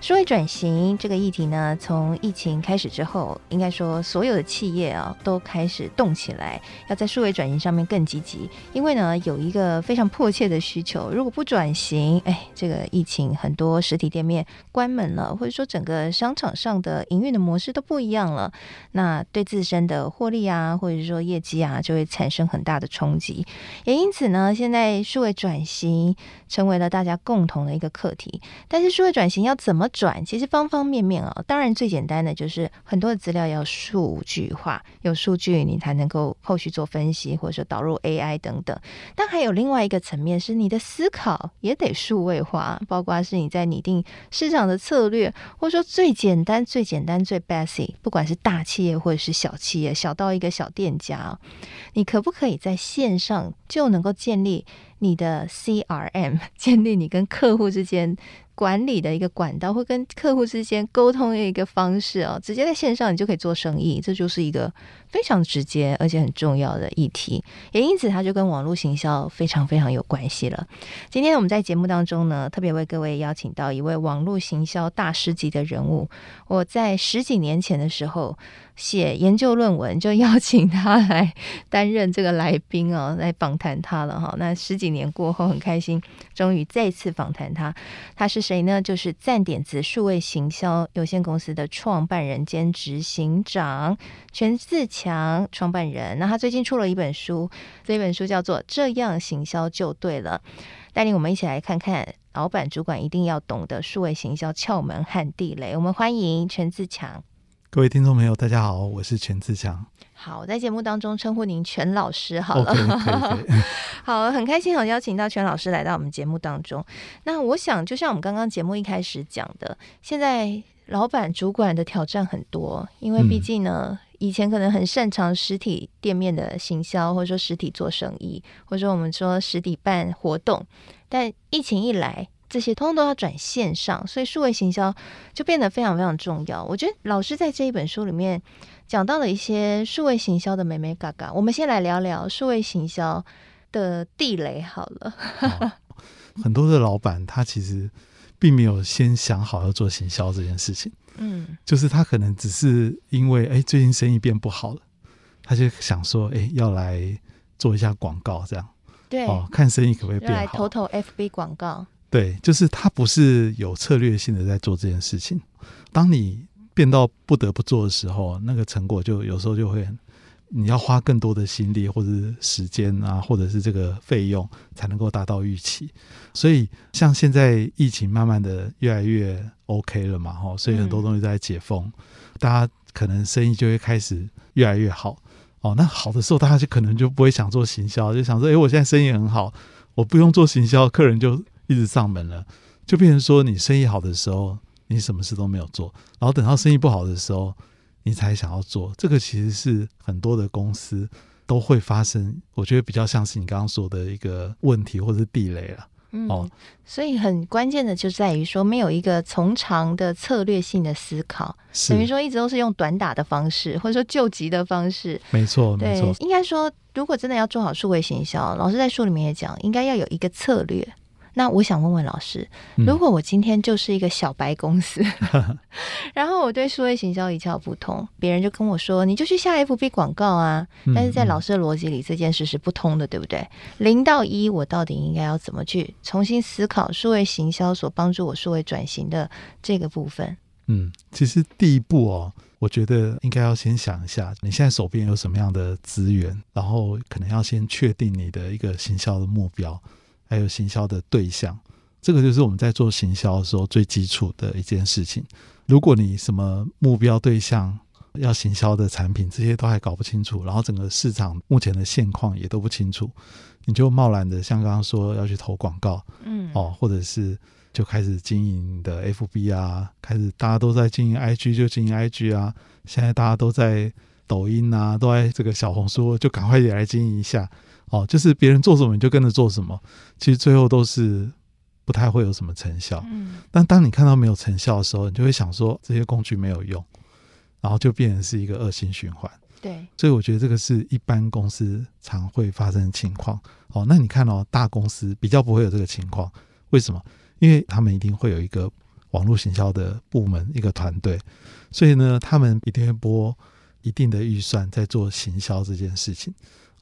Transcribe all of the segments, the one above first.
数位转型这个议题呢，从疫情开始之后，应该说所有的企业啊都开始动起来，要在数位转型上面更积极。因为呢，有一个非常迫切的需求，如果不转型，哎，这个疫情很多实体店面关门了，或者说整个商场上的营运的模式都不一样了，那对自身的获利啊，或者说业绩啊，就会产生很大的冲击。也因此呢，现在数位转型成为了大家共同的一个课题。但是数位转型要怎么转？其实方方面面啊，当然最简单的就是很多的资料要数据化，有数据你才能够后续做分析，或者说导入 AI 等等。但还有另外一个层面是你的思考也得数位化，包括是你在拟定市场的策略，或者说最简单、最简单、最 basic，不管是大企业或者是小企业，小到一个小店家，你可不可以在线上就能够建立你的 CRM，建立你跟客户之间管理的一个管道，或跟客户之间沟通的一个方式哦，直接在线上你就可以做生意，这就是一个非常直接而且很重要的议题，也因此它就跟网络行销非常非常有关系了。今天我们在节目当中呢，特别为各位邀请到一位网络行销大师级的人物，我在十几年前的时候。写研究论文就邀请他来 担任这个来宾哦，来访谈他了哈。那十几年过后，很开心，终于再次访谈他。他是谁呢？就是赞点子数位行销有限公司的创办人兼执行长权自强创办人。那他最近出了一本书，这本书叫做《这样行销就对了》，带领我们一起来看看老板主管一定要懂得数位行销窍门和地雷。我们欢迎陈自强。各位听众朋友，大家好，我是全自强。好，在节目当中称呼您全老师好了。Okay, okay, okay. 好，很开心，好邀请到全老师来到我们节目当中。那我想，就像我们刚刚节目一开始讲的，现在老板主管的挑战很多，因为毕竟呢，嗯、以前可能很擅长实体店面的行销，或者说实体做生意，或者说我们说实体办活动，但疫情一来。这些通通都要转线上，所以数位行销就变得非常非常重要。我觉得老师在这一本书里面讲到了一些数位行销的美眉嘎嘎。我们先来聊聊数位行销的地雷好了。哦，很多的老板他其实并没有先想好要做行销这件事情，嗯，就是他可能只是因为哎最近生意变不好了，他就想说哎要来做一下广告这样，对，哦，看生意可不可以变好，来投投 FB 广告。对，就是他不是有策略性的在做这件事情。当你变到不得不做的时候，那个成果就有时候就会，你要花更多的心力或者是时间啊，或者是这个费用才能够达到预期。所以，像现在疫情慢慢的越来越 OK 了嘛，哈，所以很多东西在解封，嗯、大家可能生意就会开始越来越好。哦，那好的时候，大家就可能就不会想做行销，就想说，哎，我现在生意很好，我不用做行销，客人就。一直上门了，就变成说你生意好的时候，你什么事都没有做，然后等到生意不好的时候，你才想要做。这个其实是很多的公司都会发生，我觉得比较像是你刚刚说的一个问题或者是地雷了。嗯，哦，所以很关键的就在于说，没有一个从长的策略性的思考，等于说一直都是用短打的方式，或者说救急的方式。没错，没错。应该说，如果真的要做好数位行销，老师在书里面也讲，应该要有一个策略。那我想问问老师，如果我今天就是一个小白公司，嗯、然后我对数位行销一窍不通，别人就跟我说，你就去下 FB 广告啊。但是在老师的逻辑里，这件事是不通的，对不对？零到一，我到底应该要怎么去重新思考数位行销所帮助我数位转型的这个部分？嗯，其实第一步哦，我觉得应该要先想一下，你现在手边有什么样的资源，然后可能要先确定你的一个行销的目标。还有行销的对象，这个就是我们在做行销的时候最基础的一件事情。如果你什么目标对象要行销的产品这些都还搞不清楚，然后整个市场目前的现况也都不清楚，你就贸然的像刚刚说要去投广告，嗯，哦，或者是就开始经营的 FB 啊，开始大家都在经营 IG 就经营 IG 啊，现在大家都在抖音啊，都在这个小红书，就赶快也来经营一下哦。就是别人做什么你就跟着做什么，其实最后都是不太会有什么成效。嗯，但当你看到没有成效的时候，你就会想说这些工具没有用，然后就变成是一个恶性循环。对，所以我觉得这个是一般公司常会发生的情况。哦，那你看哦，大公司比较不会有这个情况，为什么？因为他们一定会有一个网络行销的部门，一个团队，所以呢，他们一定会拨一定的预算在做行销这件事情。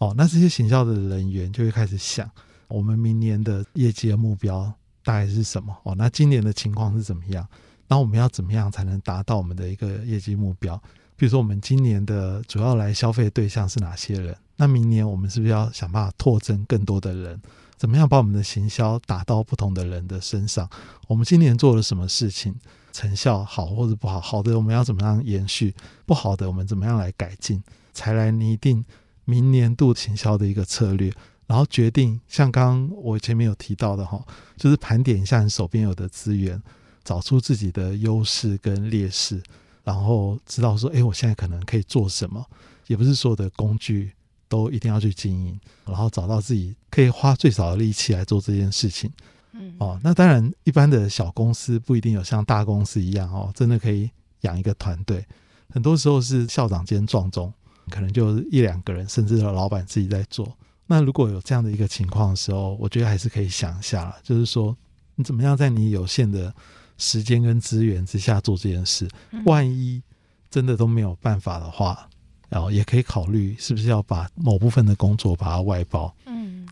哦，那这些行销的人员就会开始想，我们明年的业绩的目标大概是什么？哦，那今年的情况是怎么样？那我们要怎么样才能达到我们的一个业绩目标？比如说，我们今年的主要来消费对象是哪些人？那明年我们是不是要想办法拓增更多的人？怎么样把我们的行销打到不同的人的身上？我们今年做了什么事情？成效好或者不好？好的，我们要怎么样延续？不好的，我们怎么样来改进？才来拟定明年度行销的一个策略，然后决定像刚刚我前面有提到的哈，就是盘点一下你手边有的资源，找出自己的优势跟劣势，然后知道说，哎，我现在可能可以做什么？也不是所有的工具。都一定要去经营，然后找到自己可以花最少的力气来做这件事情。嗯，哦，那当然，一般的小公司不一定有像大公司一样哦，真的可以养一个团队。很多时候是校长兼撞钟，可能就一两个人，甚至老板自己在做。那如果有这样的一个情况的时候，我觉得还是可以想一下，就是说你怎么样在你有限的时间跟资源之下做这件事。万一真的都没有办法的话。然后也可以考虑是不是要把某部分的工作把它外包。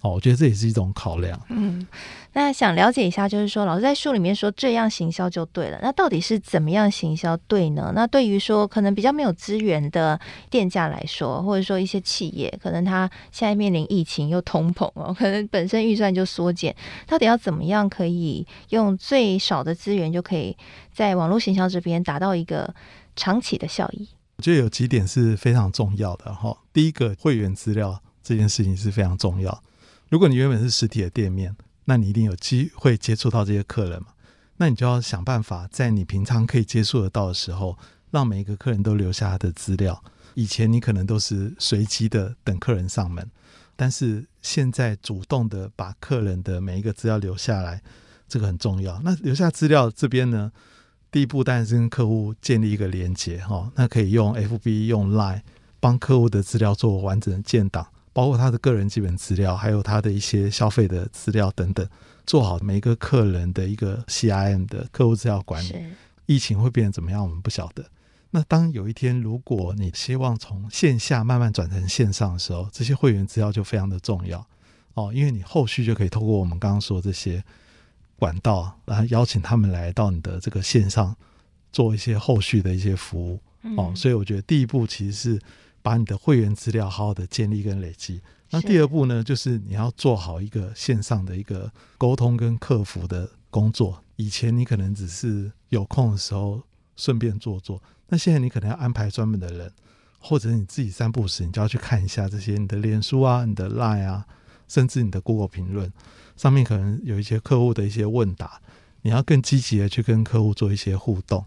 嗯，哦，我觉得这也是一种考量。嗯，那想了解一下，就是说老师在书里面说这样行销就对了，那到底是怎么样行销对呢？那对于说可能比较没有资源的店家来说，或者说一些企业，可能他现在面临疫情又通膨哦，可能本身预算就缩减，到底要怎么样可以用最少的资源就可以在网络行销这边达到一个长期的效益？我觉得有几点是非常重要的哈。第一个，会员资料这件事情是非常重要。如果你原本是实体的店面，那你一定有机会接触到这些客人嘛。那你就要想办法，在你平常可以接触得到的时候，让每一个客人都留下他的资料。以前你可能都是随机的等客人上门，但是现在主动的把客人的每一个资料留下来，这个很重要。那留下资料这边呢？第一步当然是跟客户建立一个连接哈，那可以用 FB 用 Line 帮客户的资料做完整的建档，包括他的个人基本资料，还有他的一些消费的资料等等，做好每一个客人的一个 CIM 的客户资料管理。疫情会变成怎么样，我们不晓得。那当有一天如果你希望从线下慢慢转成线上的时候，这些会员资料就非常的重要哦，因为你后续就可以透过我们刚刚说这些。管道，然后邀请他们来到你的这个线上做一些后续的一些服务、嗯、哦，所以我觉得第一步其实是把你的会员资料好好的建立跟累积。那第二步呢，就是你要做好一个线上的一个沟通跟客服的工作。以前你可能只是有空的时候顺便做做，那现在你可能要安排专门的人，或者你自己三步时你就要去看一下这些你的脸书啊、你的 Line 啊，甚至你的 Google 评论。上面可能有一些客户的一些问答，你要更积极的去跟客户做一些互动。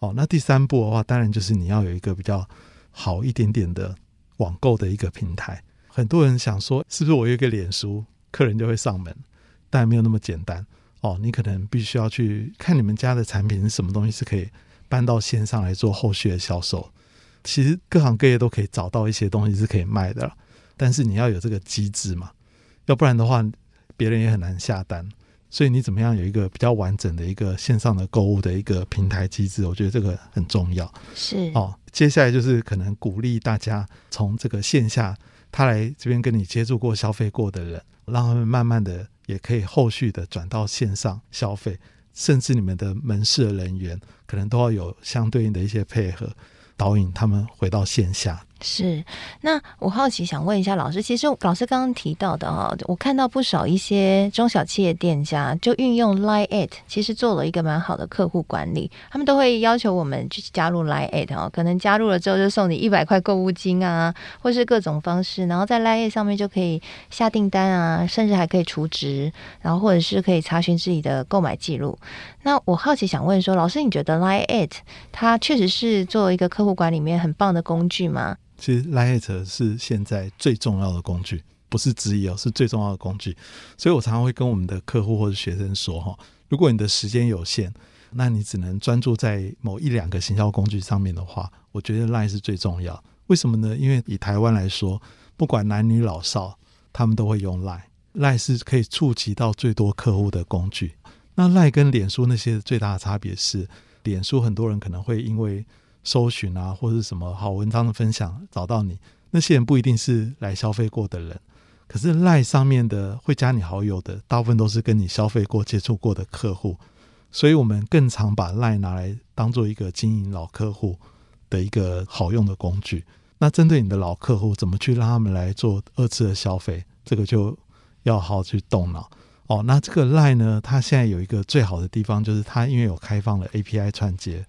哦，那第三步的话，当然就是你要有一个比较好一点点的网购的一个平台。很多人想说，是不是我有一个脸书，客人就会上门？但没有那么简单。哦，你可能必须要去看你们家的产品是什么东西是可以搬到线上来做后续的销售。其实各行各业都可以找到一些东西是可以卖的，但是你要有这个机制嘛，要不然的话。别人也很难下单，所以你怎么样有一个比较完整的一个线上的购物的一个平台机制？我觉得这个很重要。是哦，接下来就是可能鼓励大家从这个线下他来这边跟你接触过、消费过的人，让他们慢慢的也可以后续的转到线上消费，甚至你们的门市的人员可能都要有相对应的一些配合，导引他们回到线下。是，那我好奇想问一下老师，其实老师刚刚提到的哈，我看到不少一些中小企业店家就运用 LINE@ 其实做了一个蛮好的客户管理，他们都会要求我们去加入 LINE@ 哦，可能加入了之后就送你一百块购物金啊，或是各种方式，然后在 LINE@ 上面就可以下订单啊，甚至还可以储值，然后或者是可以查询自己的购买记录。那我好奇想问说，老师你觉得 LINE@ 它确实是作为一个客户管理里面很棒的工具吗？其实 Line@ 是现在最重要的工具，不是之一哦，是最重要的工具。所以我常常会跟我们的客户或者学生说哈，如果你的时间有限，那你只能专注在某一两个行销工具上面的话，我觉得 Line 是最重要。为什么呢？因为以台湾来说，不管男女老少，他们都会用 Line。Line 是可以触及到最多客户的工具。那 Line 跟脸书那些最大的差别是，脸书很多人可能会因为搜寻啊，或者什么好文章的分享找到你，那些人不一定是来消费过的人。可是赖上面的会加你好友的，大部分都是跟你消费过、接触过的客户。所以我们更常把赖拿来当做一个经营老客户的一个好用的工具。那针对你的老客户，怎么去让他们来做二次的消费？这个就要好好去动脑哦。那这个赖呢，它现在有一个最好的地方，就是它因为有开放了 API 串接，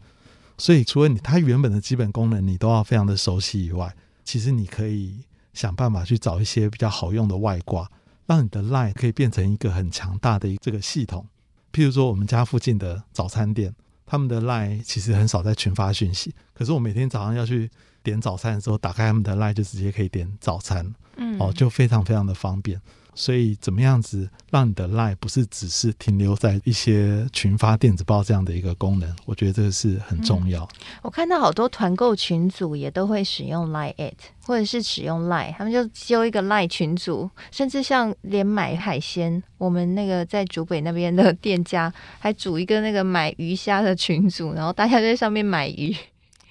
所以除了你它原本的基本功能你都要非常的熟悉以外，其实你可以想办法去找一些比较好用的外挂，让你的 Line 可以变成一个很强大的这个系统。譬如说，我们家附近的早餐店，他们的 LINE 其实很少在群发讯息。可是我每天早上要去点早餐的时候，打开他们的 LINE 就直接可以点早餐，嗯，哦，就非常非常的方便。所以，怎么样子让你的 LINE 不是只是停留在一些群发电子报这样的一个功能？我觉得这个是很重要。嗯、我看到好多团购群组也都会使用 LINE@ 或者是使用 LINE，他们就揪一个 LINE 群组，甚至像连买海鲜，我们那个在竹北那边的店家还组一个那个买鱼虾的群组，然后大家在上面买鱼。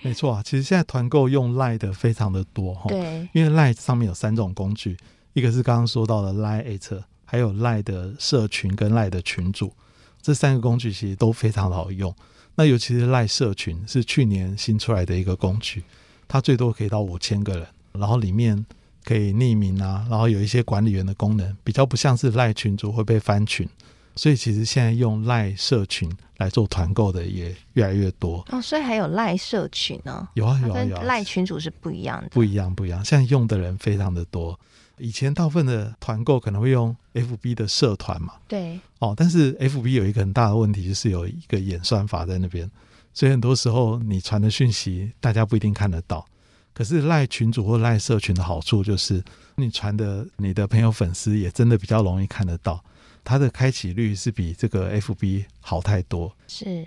没错啊，其实现在团购用 LINE 的非常的多哈，对，因为 LINE 上面有三种工具。一个是刚刚说到的 Line@，还有 Line 的社群跟 Line 的群组，这三个工具其实都非常的好用。那尤其是 Line 社群是去年新出来的一个工具，它最多可以到五千个人，然后里面可以匿名啊，然后有一些管理员的功能，比较不像是 Line 群组会被翻群。所以其实现在用 Line 社群来做团购的也越来越多哦。所以还有 Line 社群呢？有啊有啊有啊。Line 群主是不一样的，不一样不一样。现在用的人非常的多。以前大部分的团购可能会用 FB 的社团嘛，对，哦，但是 FB 有一个很大的问题，就是有一个演算法在那边，所以很多时候你传的讯息大家不一定看得到。可是赖群主或赖社群的好处就是，你传的你的朋友粉丝也真的比较容易看得到。它的开启率是比这个 FB 好太多。是，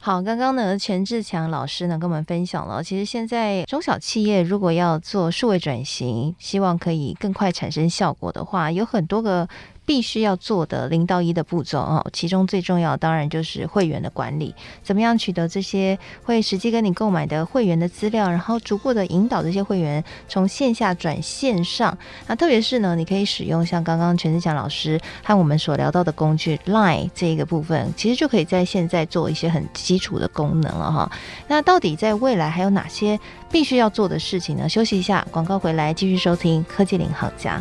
好，刚刚呢，钱志强老师呢跟我们分享了，其实现在中小企业如果要做数位转型，希望可以更快产生效果的话，有很多个。必须要做的零到一的步骤哦，其中最重要当然就是会员的管理，怎么样取得这些会实际跟你购买的会员的资料，然后逐步的引导这些会员从线下转线上。那特别是呢，你可以使用像刚刚全志强老师和我们所聊到的工具 Line 这一个部分，其实就可以在现在做一些很基础的功能了哈。那到底在未来还有哪些必须要做的事情呢？休息一下，广告回来继续收听科技领航家。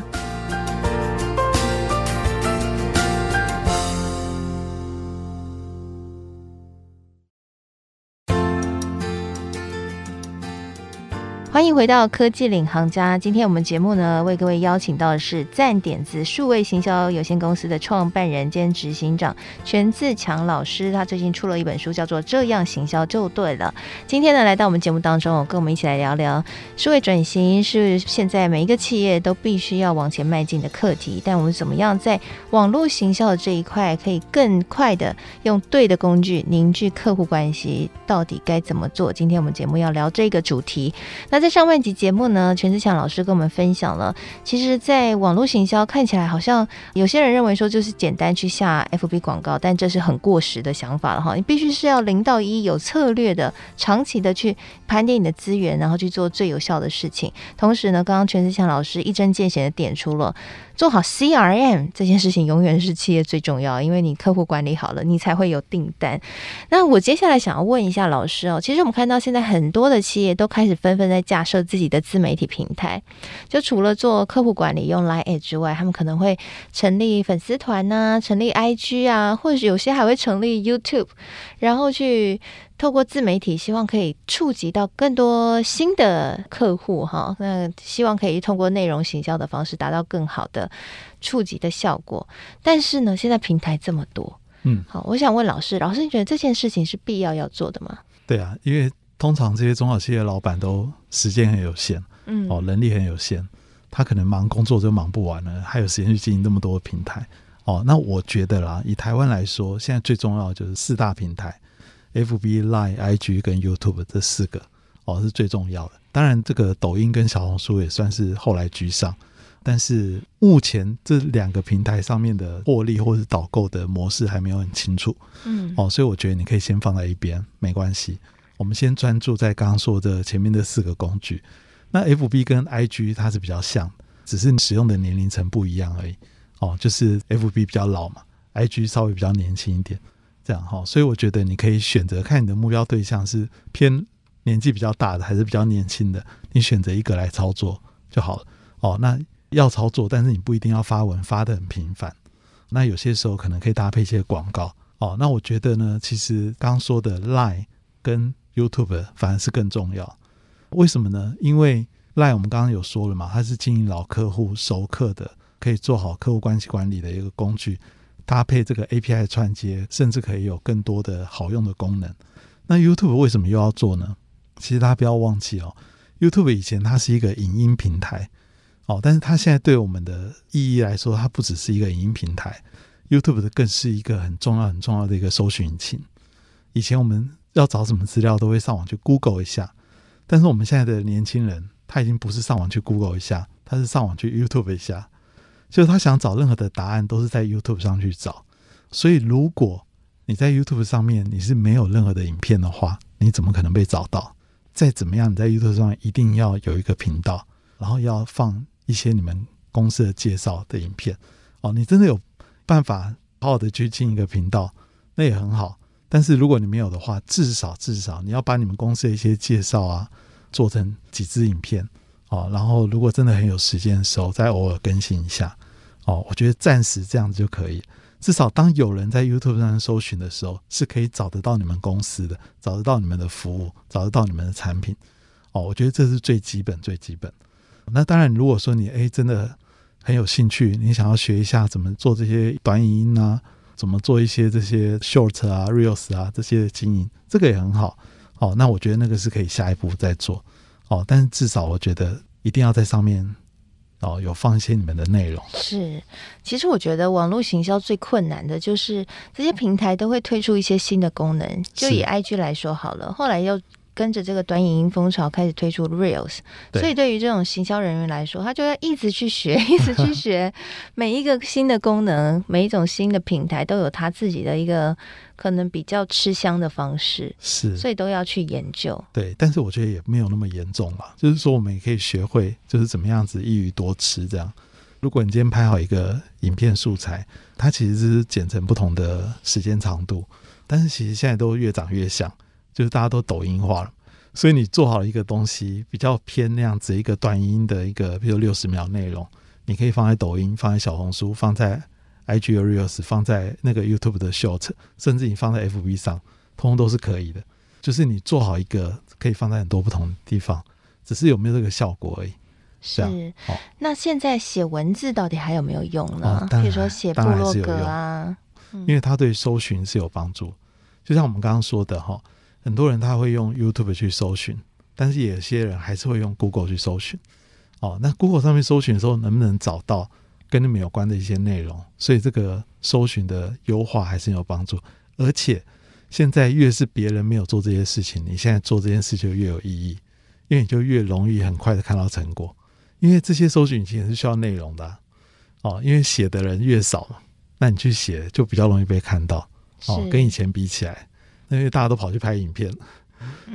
欢迎回到科技领航家。今天我们节目呢，为各位邀请到的是赞点子数位行销有限公司的创办人兼执行长权自强老师。他最近出了一本书，叫做《这样行销就对了》。今天呢，来到我们节目当中，跟我们一起来聊聊数位转型是现在每一个企业都必须要往前迈进的课题。但我们怎么样在网络行销的这一块，可以更快的用对的工具凝聚客户关系？到底该怎么做？今天我们节目要聊这个主题。那在上半集节目呢，全志强老师跟我们分享了，其实，在网络行销看起来好像有些人认为说就是简单去下 FB 广告，但这是很过时的想法了哈。你必须是要零到一，有策略的，长期的去盘点你的资源，然后去做最有效的事情。同时呢，刚刚全志强老师一针见血的点出了。做好 CRM 这件事情永远是企业最重要，因为你客户管理好了，你才会有订单。那我接下来想要问一下老师哦，其实我们看到现在很多的企业都开始纷纷在架设自己的自媒体平台，就除了做客户管理用 Line 之外，他们可能会成立粉丝团呐，成立 IG 啊，或者有些还会成立 YouTube，然后去。透过自媒体，希望可以触及到更多新的客户哈。那希望可以通过内容行销的方式，达到更好的触及的效果。但是呢，现在平台这么多，嗯，好，我想问老师，老师你觉得这件事情是必要要做的吗？对啊，因为通常这些中小企业老板都时间很有限，嗯，哦，能力很有限，他可能忙工作就忙不完了，还有时间去经营那么多的平台。哦，那我觉得啦，以台湾来说，现在最重要的就是四大平台：FB、Line、IG 跟 YouTube 这四个，哦，是最重要的。当然，这个抖音跟小红书也算是后来居上，但是目前这两个平台上面的获利或是导购的模式还没有很清楚。嗯，哦，所以我觉得你可以先放在一边，没关系。我们先专注在刚刚说的前面的四个工具。那 FB 跟 IG 它是比较像，只是使用的年龄层不一样而已。哦，就是 FB 比较老嘛，IG 稍微比较年轻一点，这样哈，所以我觉得你可以选择看你的目标对象是偏年纪比较大的还是比较年轻的，你选择一个来操作就好了。哦，那要操作，但是你不一定要发文发得很频繁，那有些时候可能可以搭配一些广告。哦，那我觉得呢，其实刚刚说的 Line 跟 YouTube 反而是更重要。为什么呢？因为赖我们刚刚有说了嘛，它是经营老客户熟客的。可以做好客户关系管理的一个工具，搭配这个 API 串接，甚至可以有更多的好用的功能。那 YouTube 为什么又要做呢？其实大家不要忘记哦，YouTube 以前它是一个影音平台哦，但是它现在对我们的意义来说，它不只是一个影音平台，YouTube 的更是一个很重要、很重要的一个搜寻引擎。以前我们要找什么资料都会上网去 Google 一下，但是我们现在的年轻人他已经不是上网去 Google 一下，他是上网去 YouTube 一下。就是他想找任何的答案，都是在 YouTube 上去找。所以，如果你在 YouTube 上面你是没有任何的影片的话，你怎么可能被找到？再怎么样，你在 YouTube 上一定要有一个频道，然后要放一些你们公司的介绍的影片。哦，你真的有办法好好的去进一个频道，那也很好。但是如果你没有的话，至少至少你要把你们公司的一些介绍啊，做成几支影片。哦，然后如果真的很有时间的时候，再偶尔更新一下。哦，我觉得暂时这样子就可以。至少当有人在 YouTube 上搜寻的时候，是可以找得到你们公司的，找得到你们的服务，找得到你们的产品。哦，我觉得这是最基本、最基本。那当然，如果说你诶真的很有兴趣，你想要学一下怎么做这些短影音啊，怎么做一些这些 Short 啊、Reels 啊这些经营，这个也很好。哦，那我觉得那个是可以下一步再做。哦，但是至少我觉得一定要在上面哦，有放一些你们的内容。是，其实我觉得网络行销最困难的就是这些平台都会推出一些新的功能。就以 IG 来说好了，后来又。跟着这个短影音风潮开始推出 Reels，所以对于这种行销人员来说，他就要一直去学，一直去 学每一个新的功能，每一种新的平台都有他自己的一个可能比较吃香的方式，是，所以都要去研究。对，但是我觉得也没有那么严重嘛，就是说我们也可以学会，就是怎么样子一鱼多吃这样。如果你今天拍好一个影片素材，它其实是剪成不同的时间长度，但是其实现在都越长越像。就是大家都抖音化了，所以你做好了一个东西，比较偏那样子一个短音的一个，比如六十秒内容，你可以放在抖音，放在小红书，放在 IG 的 Reels，放在那个 YouTube 的 Short，甚至你放在 FB 上，通通都是可以的。就是你做好一个，可以放在很多不同的地方，只是有没有这个效果而已。是，哦、那现在写文字到底还有没有用呢？哦、比如说写部落格啊，因为它对搜寻是有帮助。就像我们刚刚说的哈。很多人他会用 YouTube 去搜寻，但是有些人还是会用 Google 去搜寻。哦，那 Google 上面搜寻的时候，能不能找到跟你们有关的一些内容？所以这个搜寻的优化还是有帮助。而且现在越是别人没有做这些事情，你现在做这件事就越有意义，因为你就越容易很快的看到成果。因为这些搜寻引擎也是需要内容的啊。哦，因为写的人越少嘛，那你去写就比较容易被看到。哦，跟以前比起来。因为大家都跑去拍影片，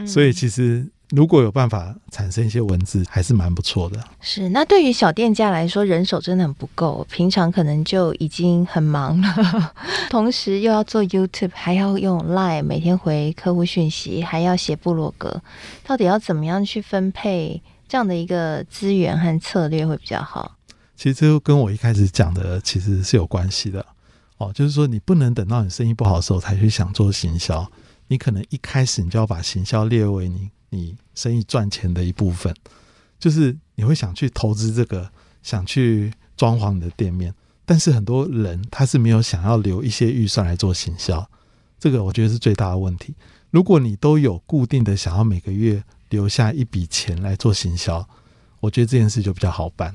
所以其实如果有办法产生一些文字，还是蛮不错的。是，那对于小店家来说，人手真的很不够，平常可能就已经很忙了，同时又要做 YouTube，还要用 Line 每天回客户讯息，还要写部落格，到底要怎么样去分配这样的一个资源和策略会比较好？其实这跟我一开始讲的其实是有关系的哦，就是说你不能等到你生意不好的时候才去想做行销。你可能一开始你就要把行销列为你你生意赚钱的一部分，就是你会想去投资这个，想去装潢你的店面，但是很多人他是没有想要留一些预算来做行销，这个我觉得是最大的问题。如果你都有固定的想要每个月留下一笔钱来做行销，我觉得这件事就比较好办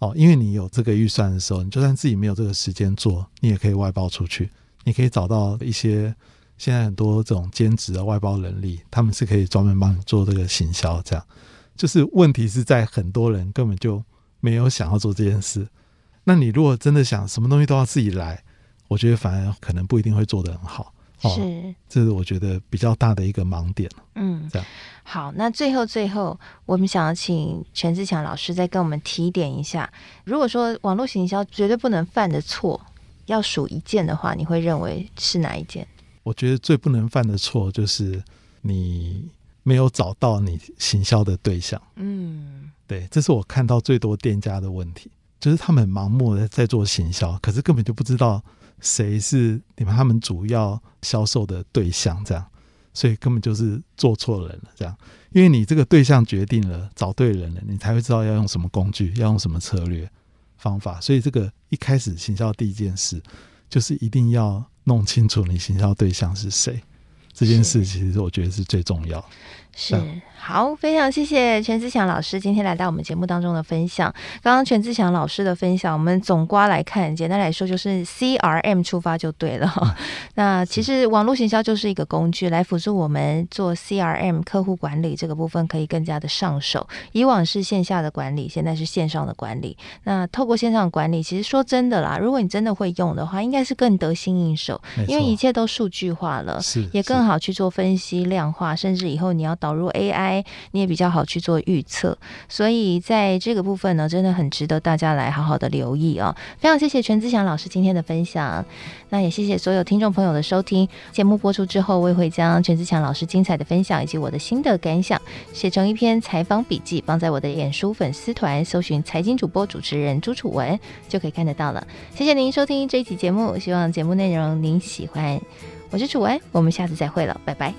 哦，因为你有这个预算的时候，你就算自己没有这个时间做，你也可以外包出去，你可以找到一些现在很多这种兼职的外包人力，他们是可以专门帮你做这个行销。这样就是问题是在很多人根本就没有想要做这件事。那你如果真的想什么东西都要自己来，我觉得反而可能不一定会做得很好。哦、是，这是我觉得比较大的一个盲点。嗯，这样。好，那最后最后，我们想要请全志强老师再跟我们提点一下，如果说网络行销绝对不能犯的错，要数一件的话，你会认为是哪一件？我觉得最不能犯的错就是你没有找到你行销的对象。嗯，对，这是我看到最多店家的问题，就是他们盲目的在做行销，可是根本就不知道。谁是你们他们主要销售的对象？这样，所以根本就是做错人了。这样，因为你这个对象决定了找对人了，你才会知道要用什么工具，要用什么策略方法。所以这个一开始行销第一件事，就是一定要弄清楚你行销对象是谁。这件事其实我觉得是最重要。是。好，非常谢谢全志强老师今天来到我们节目当中的分享。刚刚全志强老师的分享，我们总括来看，简单来说就是 CRM 出发就对了。嗯、那其实网络行销就是一个工具，来辅助我们做 CRM 客户管理这个部分可以更加的上手。以往是线下的管理，现在是线上的管理。那透过线上管理，其实说真的啦，如果你真的会用的话，应该是更得心应手，因为一切都数据化了，是也更好去做分析量化，甚至以后你要导导入 AI。你也比较好去做预测，所以在这个部分呢，真的很值得大家来好好的留意哦！非常谢谢权自强老师今天的分享，那也谢谢所有听众朋友的收听。节目播出之后，我也会将权自强老师精彩的分享以及我的心得感想写成一篇采访笔记，放在我的脸书粉丝团，搜寻财经主播主持人朱楚文就可以看得到了。谢谢您收听这一期节目，希望节目内容您喜欢。我是楚文，我们下次再会了，拜拜。